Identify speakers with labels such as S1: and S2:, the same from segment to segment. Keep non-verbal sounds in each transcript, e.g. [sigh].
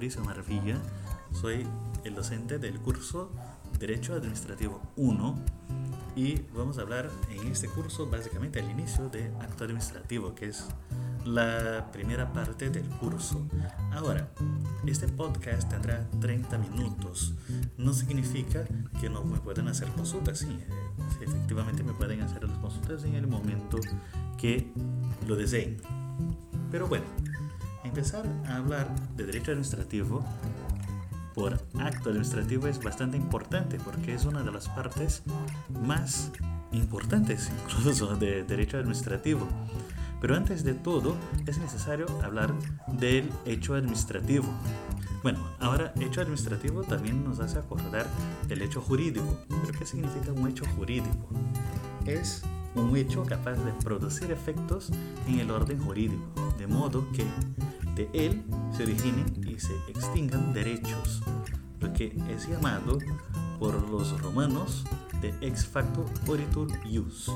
S1: Fabricio Marvilla, soy el docente del curso Derecho Administrativo 1 y vamos a hablar en este curso básicamente al inicio de acto administrativo, que es la primera parte del curso. Ahora, este podcast tendrá 30 minutos. No significa que no me puedan hacer consultas, sí, sí efectivamente me pueden hacer las consultas en el momento que lo deseen. Pero bueno, empezar a hablar de derecho administrativo por acto administrativo es bastante importante porque es una de las partes más importantes [laughs] incluso de derecho administrativo. Pero antes de todo es necesario hablar del hecho administrativo. Bueno, ahora hecho administrativo también nos hace acordar del hecho jurídico. ¿Pero qué significa un hecho jurídico? Es un hecho capaz de producir efectos en el orden jurídico, de modo que de él se originen y se extingan derechos, lo que es llamado por los romanos de ex facto oritur ius.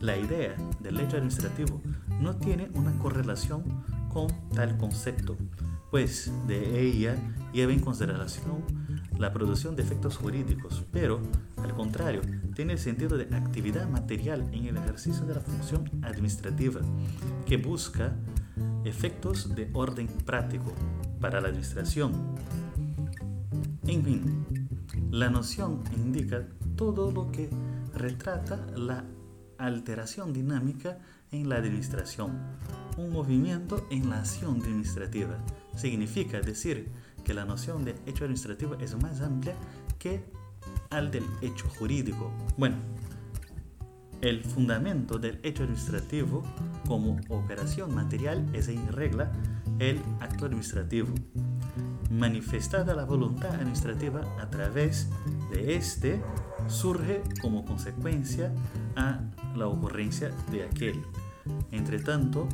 S1: La idea del hecho administrativo no tiene una correlación con tal concepto, pues de ella lleva en consideración la producción de efectos jurídicos, pero al contrario, tiene el sentido de actividad material en el ejercicio de la función administrativa, que busca efectos de orden práctico para la administración. En fin, la noción indica todo lo que retrata la alteración dinámica en la administración, un movimiento en la acción administrativa. Significa decir que la noción de hecho administrativo es más amplia que al del hecho jurídico. Bueno, el fundamento del hecho administrativo como operación material es en regla el acto administrativo. Manifestada la voluntad administrativa a través de este, surge como consecuencia a la ocurrencia de aquel. Entre tanto,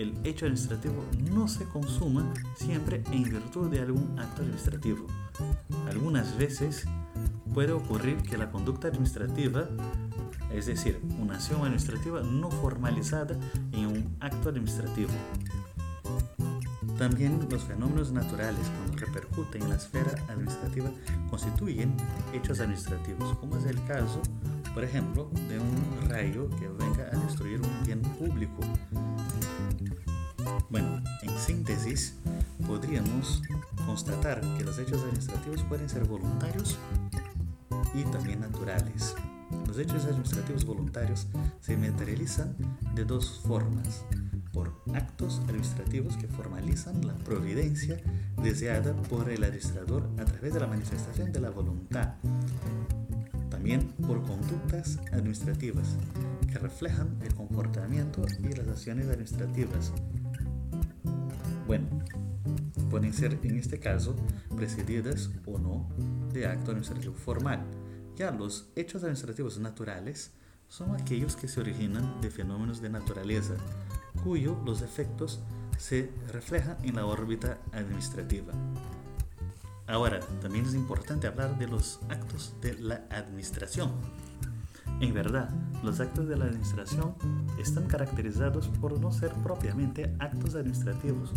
S1: el hecho administrativo no se consuma siempre en virtud de algún acto administrativo. Algunas veces puede ocurrir que la conducta administrativa, es decir, una acción administrativa no formalizada en un acto administrativo. También los fenómenos naturales, cuando repercuten en la esfera administrativa, constituyen hechos administrativos, como es el caso, por ejemplo, de un rayo que venga a destruir un bien público. Bueno, en síntesis, podríamos constatar que los hechos administrativos pueden ser voluntarios y también naturales. Los hechos administrativos voluntarios se materializan de dos formas, por actos administrativos que formalizan la providencia deseada por el administrador a través de la manifestación de la voluntad, también por conductas administrativas que reflejan el comportamiento y las acciones administrativas. Bueno, pueden ser en este caso precedidas o no de acto administrativo formal. Ya los hechos administrativos naturales son aquellos que se originan de fenómenos de naturaleza, cuyo los efectos se reflejan en la órbita administrativa. Ahora, también es importante hablar de los actos de la administración. En verdad, los actos de la administración están caracterizados por no ser propiamente actos administrativos,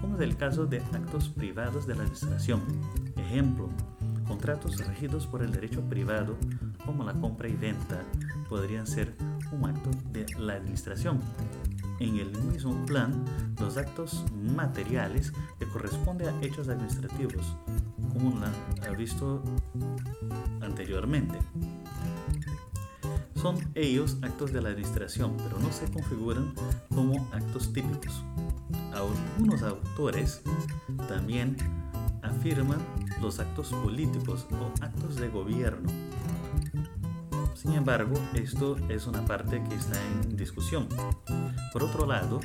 S1: como es el caso de actos privados de la administración. Ejemplo, contratos regidos por el derecho privado, como la compra y venta, podrían ser un acto de la administración. En el mismo plan, los actos materiales que corresponden a hechos administrativos, ha visto anteriormente. Son ellos actos de la administración, pero no se configuran como actos típicos. Algunos autores también afirman los actos políticos o actos de gobierno. Sin embargo, esto es una parte que está en discusión. Por otro lado,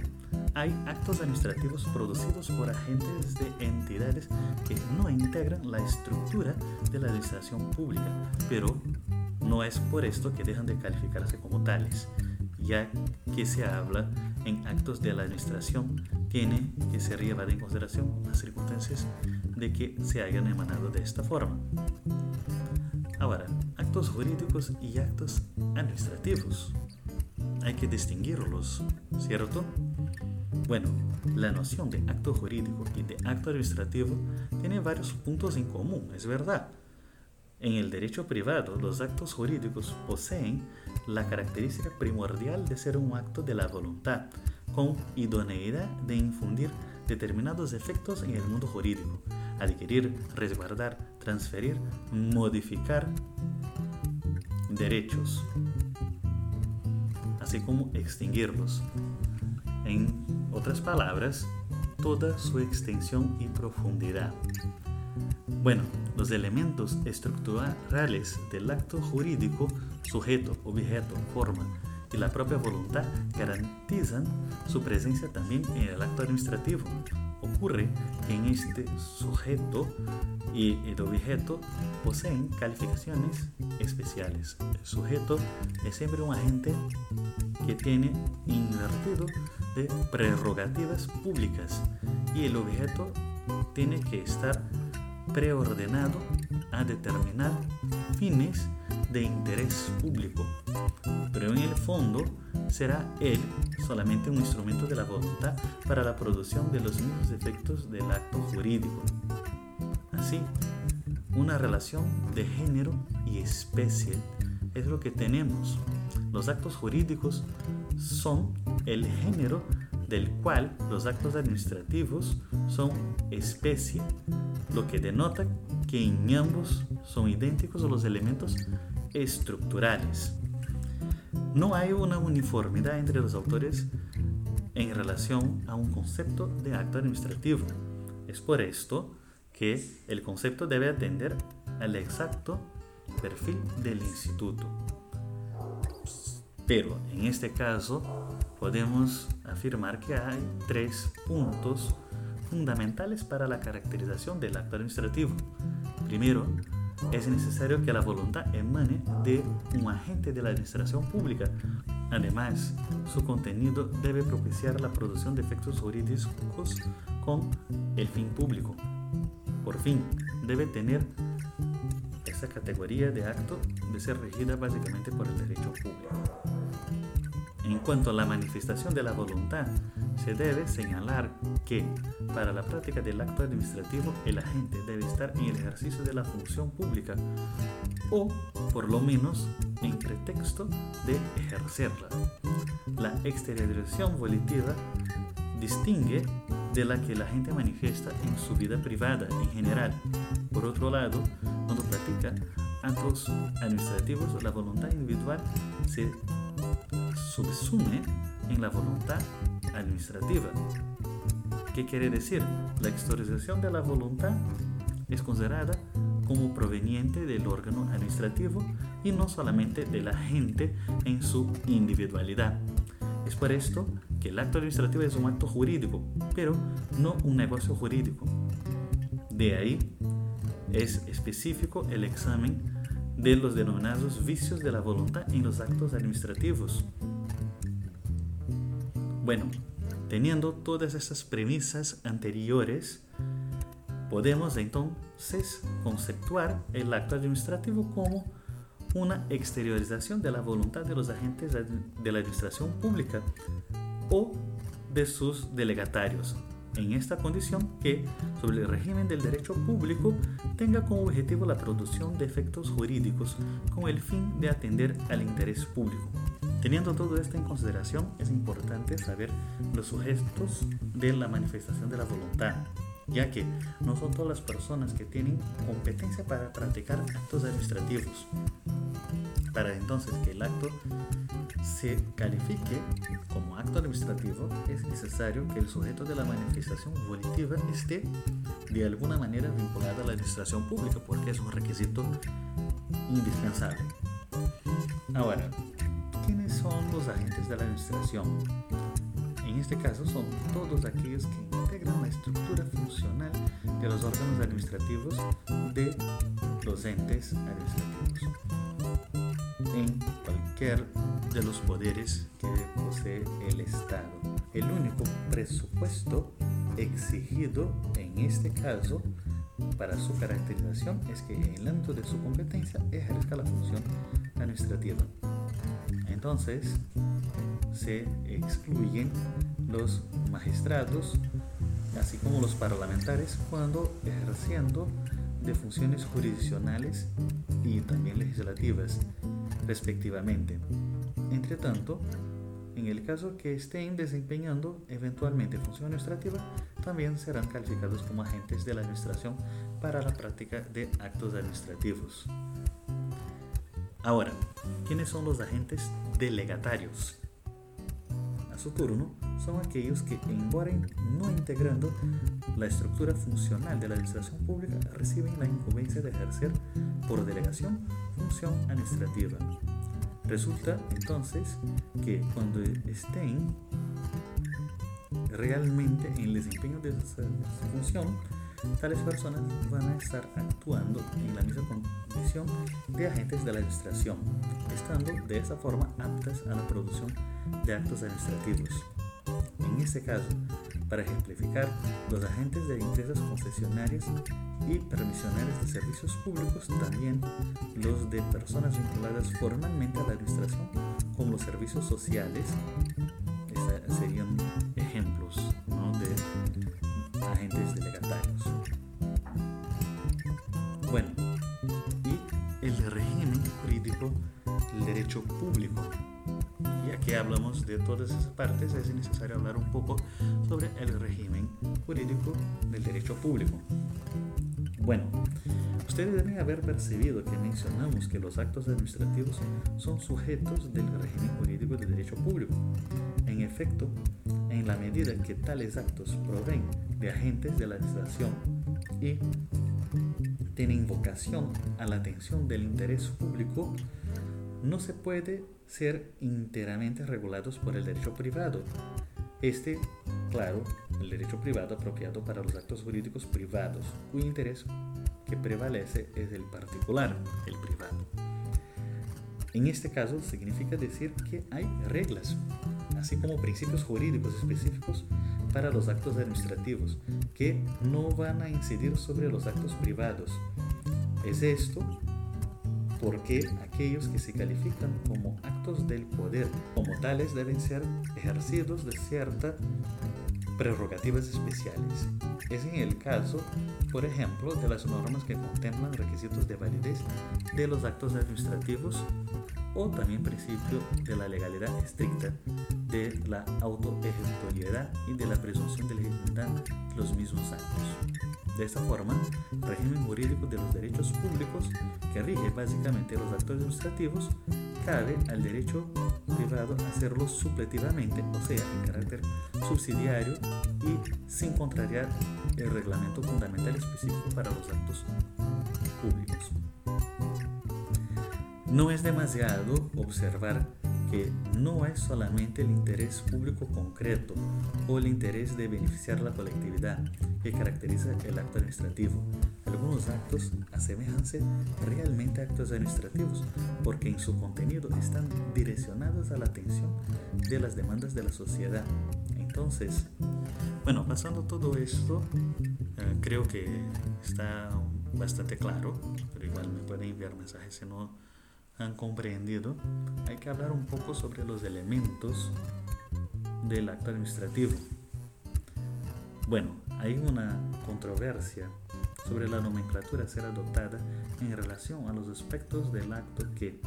S1: hay actos administrativos producidos por agentes de entidades que no integran la estructura de la administración pública, pero no es por esto que dejan de calificarse como tales, ya que se habla en actos de la administración, tiene que ser llevada en consideración las circunstancias de que se hayan emanado de esta forma. Ahora, actos jurídicos y actos administrativos. Hay que distinguirlos, ¿cierto? Bueno, la noción de acto jurídico y de acto administrativo tiene varios puntos en común, es verdad. En el derecho privado, los actos jurídicos poseen la característica primordial de ser un acto de la voluntad, con idoneidad de infundir determinados efectos en el mundo jurídico, adquirir, resguardar, transferir, modificar derechos, así como extinguirlos. En otras palabras, toda su extensión y profundidad. Bueno, los elementos estructurales del acto jurídico, sujeto, objeto, forma y la propia voluntad garantizan su presencia también en el acto administrativo. Ocurre que en este sujeto y el objeto poseen calificaciones especiales. El sujeto es siempre un agente que tiene invertido de prerrogativas públicas y el objeto tiene que estar preordenado a determinar fines de interés público, pero en el fondo será él solamente un instrumento de la voluntad para la producción de los mismos efectos del acto jurídico. Así, una relación de género y especie es lo que tenemos. Los actos jurídicos son el género del cual los actos administrativos son especie, lo que denota que en ambos son idénticos los elementos estructurales. No hay una uniformidad entre los autores en relación a un concepto de acto administrativo. Es por esto que el concepto debe atender al exacto perfil del instituto. Pero en este caso podemos afirmar que hay tres puntos fundamentales para la caracterización del acto administrativo. Primero, es necesario que la voluntad emane de un agente de la administración pública. Además, su contenido debe propiciar la producción de efectos jurídicos con el fin público. Por fin, debe tener esa categoría de acto de ser regida básicamente por el derecho público. En cuanto a la manifestación de la voluntad, se debe señalar que para la práctica del acto administrativo el agente debe estar en el ejercicio de la función pública o por lo menos en pretexto de ejercerla. La exteriorización volitiva distingue de la que la gente manifiesta en su vida privada en general. Por otro lado, cuando practica actos administrativos, la voluntad individual se subsume en la voluntad administrativa. ¿Qué quiere decir? La exteriorización de la voluntad es considerada como proveniente del órgano administrativo y no solamente de la gente en su individualidad. Es por esto que el acto administrativo es un acto jurídico, pero no un negocio jurídico. De ahí es específico el examen de los denominados vicios de la voluntad en los actos administrativos. Bueno, teniendo todas esas premisas anteriores, podemos entonces conceptuar el acto administrativo como una exteriorización de la voluntad de los agentes de la administración pública o de sus delegatarios, en esta condición que, sobre el régimen del derecho público, tenga como objetivo la producción de efectos jurídicos con el fin de atender al interés público. Teniendo todo esto en consideración, es importante saber los sujetos de la manifestación de la voluntad, ya que no son todas las personas que tienen competencia para practicar actos administrativos. Para entonces que el acto se califique como acto administrativo, es necesario que el sujeto de la manifestación volitiva esté de alguna manera vinculado a la administración pública, porque es un requisito indispensable. Ahora, ¿quiénes son los agentes de la administración? En este caso son todos aquellos que la estructura funcional de los órganos administrativos de los entes administrativos en cualquier de los poderes que posee el Estado. El único presupuesto exigido en este caso para su caracterización es que en el ámbito de su competencia ejerza la función administrativa. Entonces, se excluyen los magistrados, así como los parlamentarios, cuando ejerciendo de funciones jurisdiccionales y también legislativas, respectivamente. Entre tanto, en el caso que estén desempeñando eventualmente función administrativa, también serán calificados como agentes de la administración para la práctica de actos administrativos. Ahora, ¿quiénes son los agentes delegatarios? Su turno, son aquellos que, embora no integrando la estructura funcional de la administración pública, reciben la incumbencia de ejercer por delegación función administrativa. Resulta entonces que cuando estén realmente en el desempeño de esa función, tales personas van a estar actuando en la misma condición de agentes de la administración, estando de esa forma aptas a la producción de actos administrativos. En este caso, para ejemplificar, los agentes de empresas concesionarias y permisionarias de servicios públicos, también los de personas vinculadas formalmente a la administración, como los servicios sociales, serían ejemplos de agentes delegatarios. Bueno, y el régimen jurídico del derecho público. Ya que hablamos de todas esas partes, es necesario hablar un poco sobre el régimen jurídico del derecho público. Bueno, ustedes deben haber percibido que mencionamos que los actos administrativos son sujetos del régimen jurídico del derecho público. En efecto, en la medida que tales actos proveen de agentes de la administración y tienen vocación a la atención del interés público, no se puede ser enteramente regulados por el derecho privado. Este, claro, el derecho privado apropiado para los actos jurídicos privados, cuyo interés que prevalece es el particular, el privado. En este caso significa decir que hay reglas, así como principios jurídicos específicos para los actos administrativos, que no van a incidir sobre los actos privados. Es esto porque aquellos que se califican como actos del poder como tales deben ser ejercidos de ciertas prerrogativas especiales. Es en el caso, por ejemplo, de las normas que contemplan requisitos de validez de los actos administrativos o también principio de la legalidad estricta, de la autoejecutoriedad y de la presunción de legitimidad los mismos actos. De esta forma, el régimen jurídico de los derechos públicos, que rige básicamente los actos administrativos, cabe al derecho privado hacerlo supletivamente, o sea, en carácter subsidiario y sin contrariar el reglamento fundamental específico para los actos públicos. No es demasiado observar que no es solamente el interés público concreto o el interés de beneficiar la colectividad que caracteriza el acto administrativo. Algunos actos asemejanse realmente a actos administrativos porque en su contenido están direccionados a la atención de las demandas de la sociedad. Entonces, bueno, pasando todo esto, eh, creo que está bastante claro, pero igual me pueden enviar mensajes si no han comprendido, hay que hablar un poco sobre los elementos del acto administrativo. Bueno, hay una controversia sobre la nomenclatura a ser adoptada en relación a los aspectos del acto que,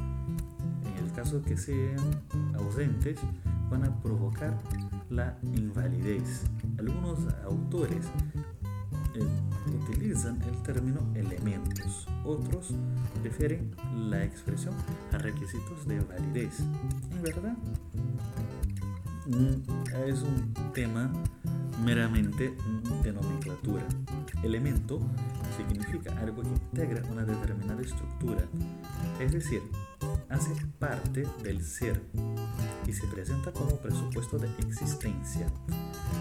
S1: en el caso que sean ausentes, van a provocar la invalidez. Algunos autores utilizan el término elementos, otros refieren la expresión a requisitos de validez. En verdad, mm, es un tema meramente de nomenclatura. Elemento significa algo que integra una determinada estructura, es decir, hace parte del ser y se presenta como presupuesto de existencia.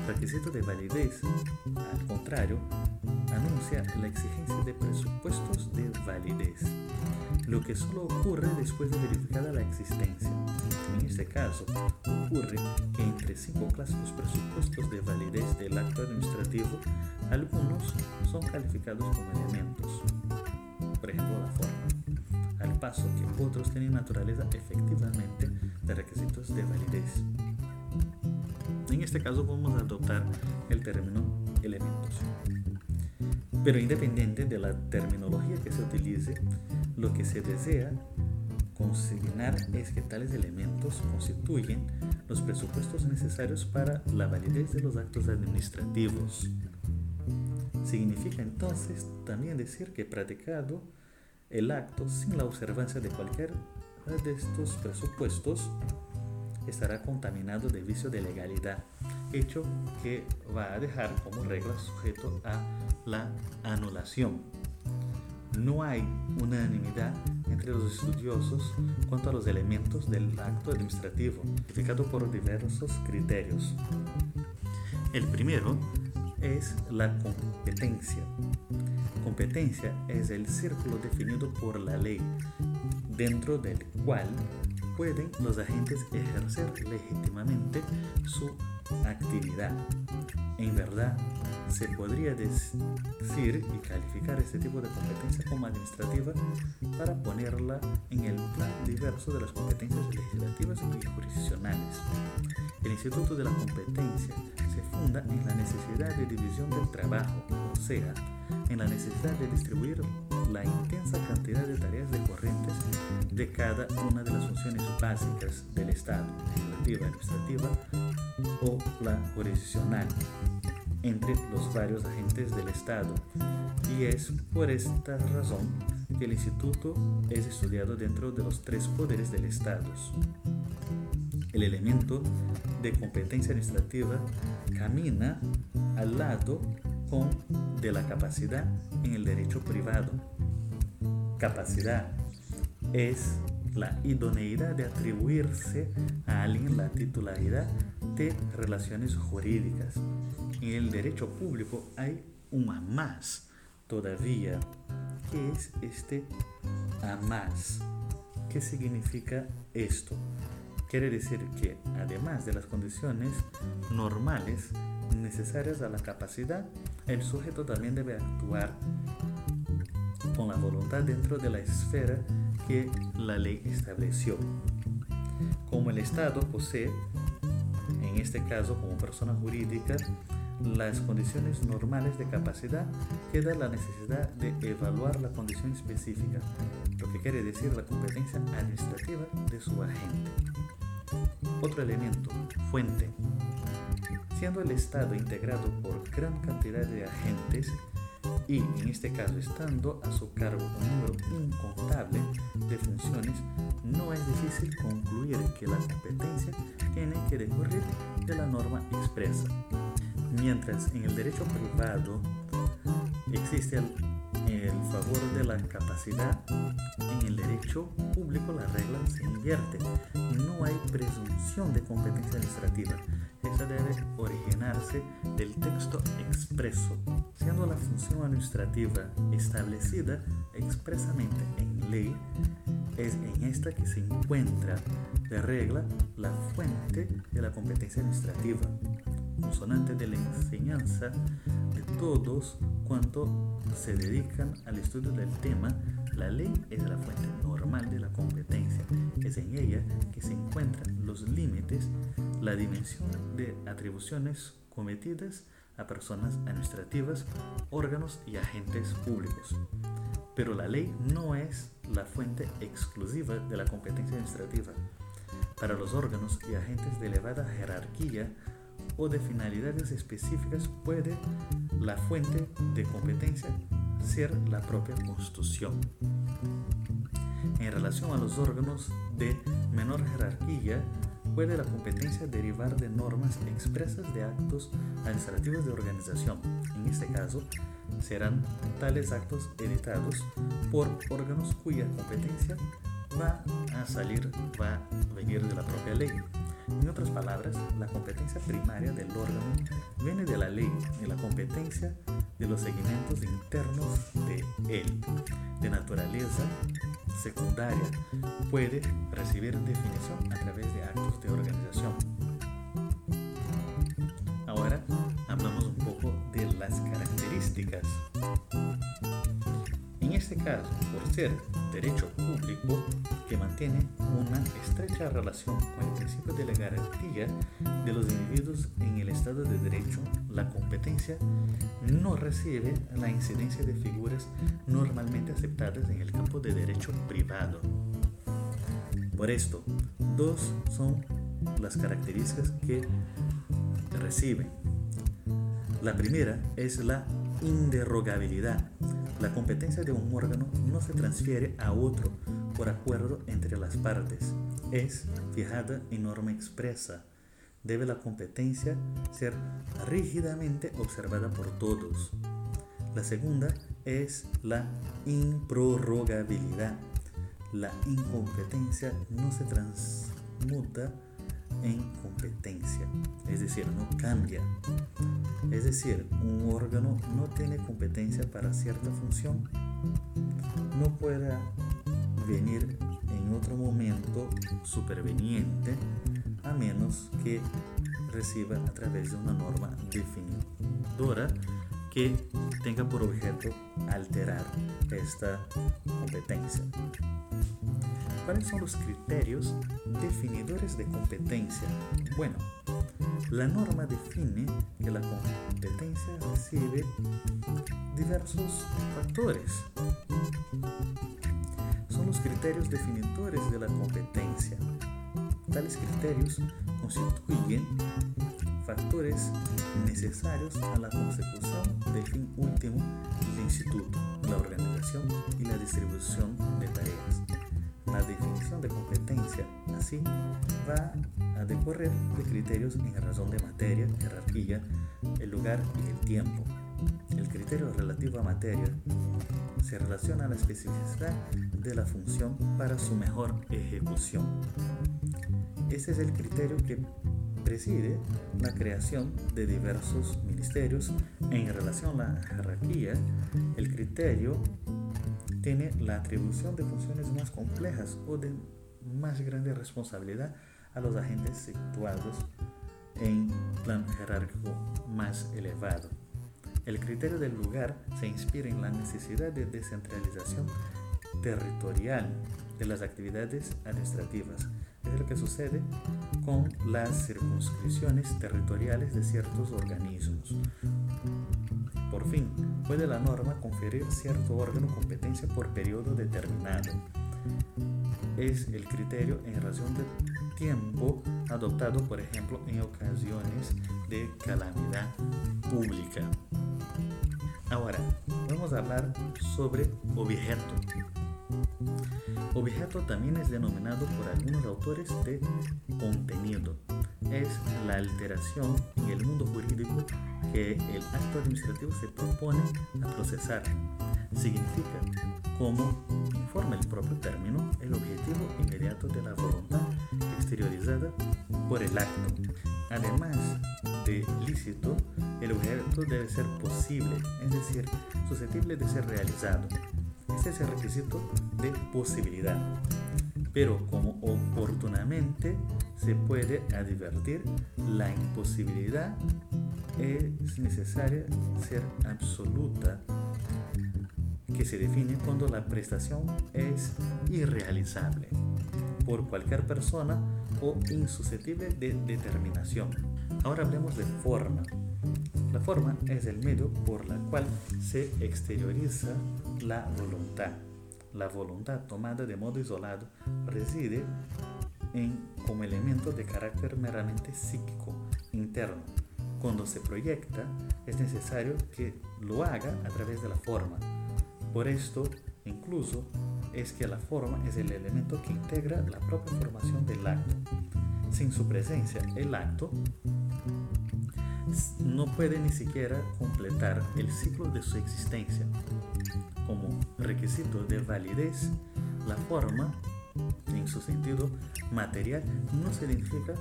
S1: Requisito de validez, al contrario, anuncia la exigencia de presupuestos de validez, lo que solo ocurre después de verificada la existencia. En este caso, ocurre que entre cinco clásicos presupuestos de validez del acto administrativo, algunos son calificados como elementos. Por ejemplo, la forma, al paso que otros tienen naturaleza efectivamente de requisitos de validez. En este caso vamos a adoptar el término elementos. Pero independiente de la terminología que se utilice, lo que se desea consignar es que tales elementos constituyen los presupuestos necesarios para la validez de los actos administrativos. Significa entonces también decir que practicado el acto sin la observancia de cualquier de estos presupuestos estará contaminado de vicio de legalidad, hecho que va a dejar como regla sujeto a la anulación. No hay unanimidad entre los estudiosos cuanto a los elementos del acto administrativo, identificado por diversos criterios. El primero es la competencia. Competencia es el círculo definido por la ley, dentro del cual pueden los agentes ejercer legítimamente su actividad. En verdad, se podría decir y calificar este tipo de competencia como administrativa para ponerla en el plan diverso de las competencias legislativas y jurisdiccionales. El Instituto de la Competencia se funda en la necesidad de división del trabajo, o sea, en la necesidad de distribuir la intensa cantidad de tareas decorrentes de cada una de las funciones básicas del Estado, legislativa, administrativa o la jurisdiccional, entre los varios agentes del Estado. Y es por esta razón que el instituto es estudiado dentro de los tres poderes del Estado. El elemento de competencia administrativa camina al lado con de la capacidad en el derecho privado. Capacidad es la idoneidad de atribuirse a alguien la titularidad de relaciones jurídicas. En el derecho público hay un más todavía. ¿Qué es este a más? ¿Qué significa esto? Quiere decir que además de las condiciones normales necesarias a la capacidad, el sujeto también debe actuar con la voluntad dentro de la esfera que la ley estableció. Como el Estado posee, en este caso como persona jurídica, las condiciones normales de capacidad, queda la necesidad de evaluar la condición específica, lo que quiere decir la competencia administrativa de su agente. Otro elemento, fuente. Siendo el Estado integrado por gran cantidad de agentes y en este caso estando a su cargo un número incontable de funciones, no es difícil concluir que la competencia tiene que decorrer de la norma expresa. Mientras en el derecho privado existe favor de la capacidad, en el derecho público la regla se invierte. No hay presunción de competencia administrativa. Esa debe originarse del texto expreso, siendo la función administrativa establecida expresamente en ley, es en esta que se encuentra de regla la fuente de la competencia administrativa, consonante de la enseñanza todos cuanto se dedican al estudio del tema la ley es la fuente normal de la competencia. Es en ella que se encuentran los límites, la dimensión de atribuciones cometidas a personas administrativas, órganos y agentes públicos. Pero la ley no es la fuente exclusiva de la competencia administrativa. Para los órganos y agentes de elevada jerarquía o de finalidades específicas puede la fuente de competencia ser la propia Constitución. En relación a los órganos de menor jerarquía, puede la competencia derivar de normas expresas de actos administrativos de organización. En este caso, serán tales actos editados por órganos cuya competencia va a salir, va a venir de la propia ley. En otras palabras, la competencia primaria del órgano viene de la ley y la competencia de los segmentos internos de él, de naturaleza secundaria, puede recibir definición a través de actos de organización. Ahora hablamos un poco de las características. En este caso, por ser derecho público que mantiene una estrecha relación con el principio de la garantía de los individuos en el Estado de Derecho, la competencia no recibe la incidencia de figuras normalmente aceptadas en el campo de derecho privado. Por esto, dos son las características que reciben. La primera es la inderogabilidad. La competencia de un órgano no se transfiere a otro por acuerdo entre las partes. Es fijada en norma expresa. Debe la competencia ser rígidamente observada por todos. La segunda es la improrrogabilidad. La incompetencia no se transmuta en competencia, es decir, no cambia. Es decir, un órgano no tiene competencia para cierta función, no pueda venir en otro momento superveniente a menos que reciba a través de una norma definidora que tenga por objeto alterar esta competencia. ¿Cuáles son los criterios definidores de competencia? Bueno, la norma define que la competencia recibe diversos factores. Son los criterios definidores de la competencia. Tales criterios constituyen factores necesarios a la consecución del fin último del instituto, la organización y la distribución de tareas. La definición de competencia, así, va a decorrer de criterios en razón de materia, jerarquía, el lugar y el tiempo. El criterio relativo a materia se relaciona a la especificidad de la función para su mejor ejecución. Ese es el criterio que preside la creación de diversos ministerios en relación a la jerarquía. El criterio tiene la atribución de funciones más complejas o de más grande responsabilidad a los agentes situados en plan jerárquico más elevado. El criterio del lugar se inspira en la necesidad de descentralización territorial de las actividades administrativas. Es lo que sucede con las circunscripciones territoriales de ciertos organismos. Por fin, puede la norma conferir cierto órgano competencia por periodo determinado. Es el criterio en razón de tiempo adoptado, por ejemplo, en ocasiones de calamidad pública. Ahora, vamos a hablar sobre objeto. Objeto también es denominado por algunos autores de contenido. Es la alteración en el mundo jurídico que el acto administrativo se propone a procesar. Significa, como informa el propio término, el objetivo inmediato de la voluntad exteriorizada por el acto. Además de lícito, el objeto debe ser posible, es decir, susceptible de ser realizado. Este es el requisito de posibilidad. Pero como oportunamente se puede advertir, la imposibilidad es necesaria ser absoluta, que se define cuando la prestación es irrealizable por cualquier persona o insusceptible de determinación. Ahora hablemos de forma. La forma es el medio por la cual se exterioriza la voluntad. La voluntad tomada de modo isolado reside en, como elemento de carácter meramente psíquico, interno. Cuando se proyecta, es necesario que lo haga a través de la forma. Por esto, incluso, es que la forma es el elemento que integra la propia formación del acto. Sin su presencia, el acto no puede ni siquiera completar el ciclo de su existencia. Como requisito de validez, la forma, en su sentido material, no se identifica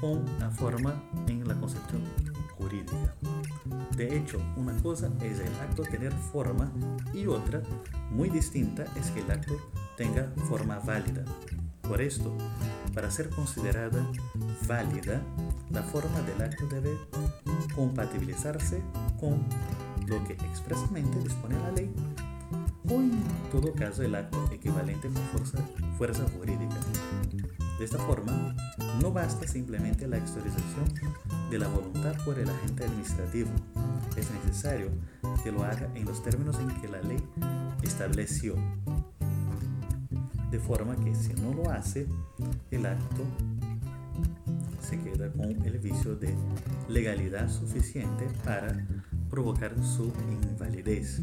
S1: con la forma en la concepción jurídica. De hecho, una cosa es el acto tener forma y otra, muy distinta, es que el acto tenga forma válida. Por esto, para ser considerada válida, la forma del acto debe compatibilizarse con lo que expresamente dispone la ley en todo caso el acto equivalente con fuerza, fuerza jurídica. De esta forma, no basta simplemente la exteriorización de la voluntad por el agente administrativo. Es necesario que lo haga en los términos en que la ley estableció. De forma que si no lo hace, el acto se queda con el vicio de legalidad suficiente para provocar su invalidez.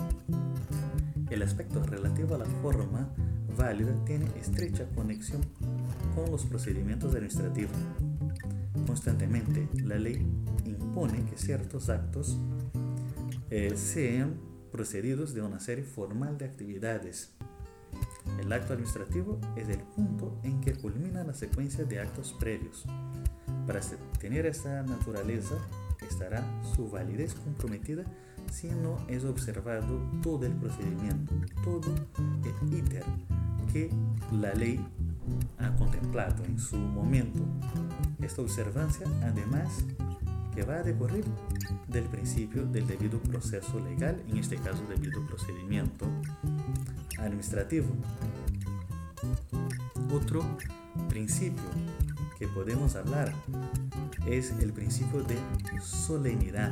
S1: El aspecto relativo a la forma válida tiene estrecha conexión con los procedimientos administrativos. Constantemente, la ley impone que ciertos actos eh, sean procedidos de una serie formal de actividades. El acto administrativo es el punto en que culmina la secuencia de actos previos. Para tener esta naturaleza, estará su validez comprometida si no es observado todo el procedimiento, todo el íter que la ley ha contemplado en su momento. Esta observancia, además, que va a decorrer del principio del debido proceso legal, en este caso debido procedimiento administrativo. Otro principio que podemos hablar es el principio de solemnidad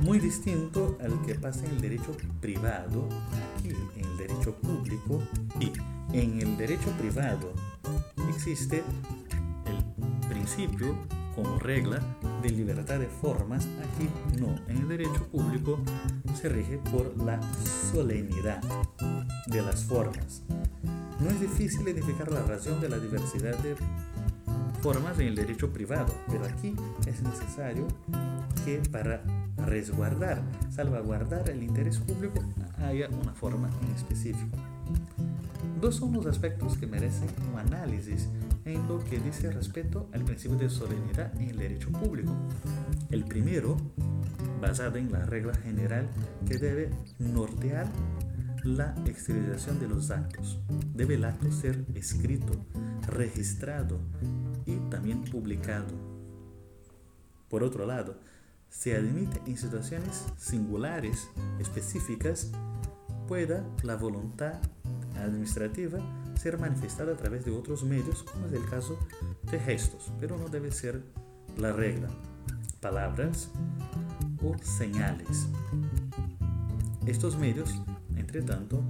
S1: muy distinto al que pasa en el derecho privado, aquí en el derecho público y en el derecho privado existe el principio como regla de libertad de formas, aquí no, en el derecho público se rige por la solemnidad de las formas. No es difícil identificar la razón de la diversidad de formas en el derecho privado, pero aquí es necesario que para resguardar, salvaguardar el interés público haya una forma en específico. Dos son los aspectos que merecen un análisis en lo que dice respecto al principio de solemnidad en el derecho público. El primero, basado en la regla general que debe nortear la exteriorización de los actos. Debe el acto ser escrito, registrado y también publicado. Por otro lado, se admite en situaciones singulares específicas pueda la voluntad administrativa ser manifestada a través de otros medios, como es el caso de gestos, pero no debe ser la regla, palabras o señales. Estos medios, entre tanto,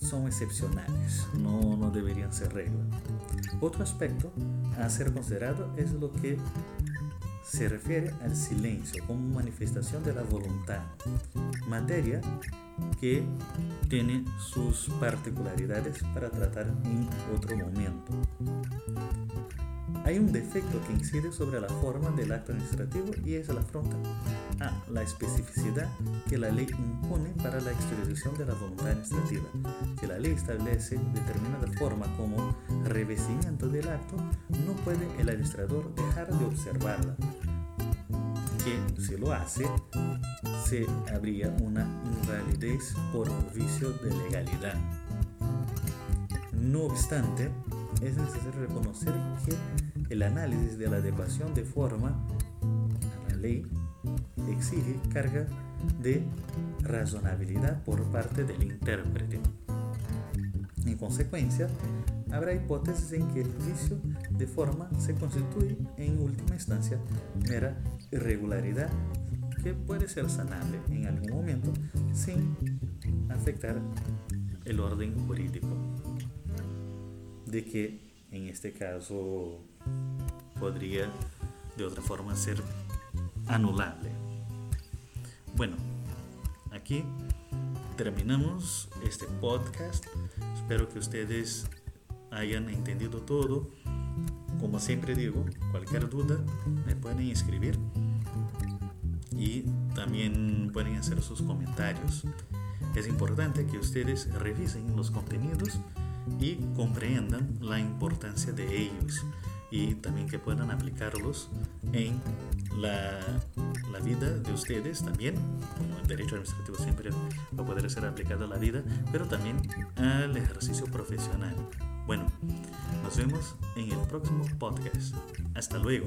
S1: son excepcionales, no, no deberían ser regla. Otro aspecto a ser considerado es lo que se refiere al silencio como manifestación de la voluntad, materia que tiene sus particularidades para tratar en otro momento. Hay un defecto que incide sobre la forma del acto administrativo y es la afronta a la especificidad que la ley impone para la exteriorización de la voluntad administrativa. Si la ley establece determinada forma como revestimiento del acto, no puede el administrador dejar de observarla, que si lo hace, se habría una invalidez por vicio de legalidad. No obstante, es necesario reconocer que el análisis de la adecuación de forma a la ley exige carga de razonabilidad por parte del intérprete. En consecuencia, habrá hipótesis en que el vicio de forma se constituye en última instancia mera irregularidad que puede ser sanable en algún momento sin afectar el orden jurídico de que en este caso podría de otra forma ser anulable. Bueno, aquí terminamos este podcast. Espero que ustedes hayan entendido todo. Como siempre digo, cualquier duda me pueden escribir y también pueden hacer sus comentarios. Es importante que ustedes revisen los contenidos y comprendan la importancia de ellos y también que puedan aplicarlos en la, la, vida de ustedes también, como el derecho administrativo siempre va a poder ser aplicado a la vida, pero también al ejercicio profesional. Bueno, nos vemos en el próximo podcast. Hasta luego.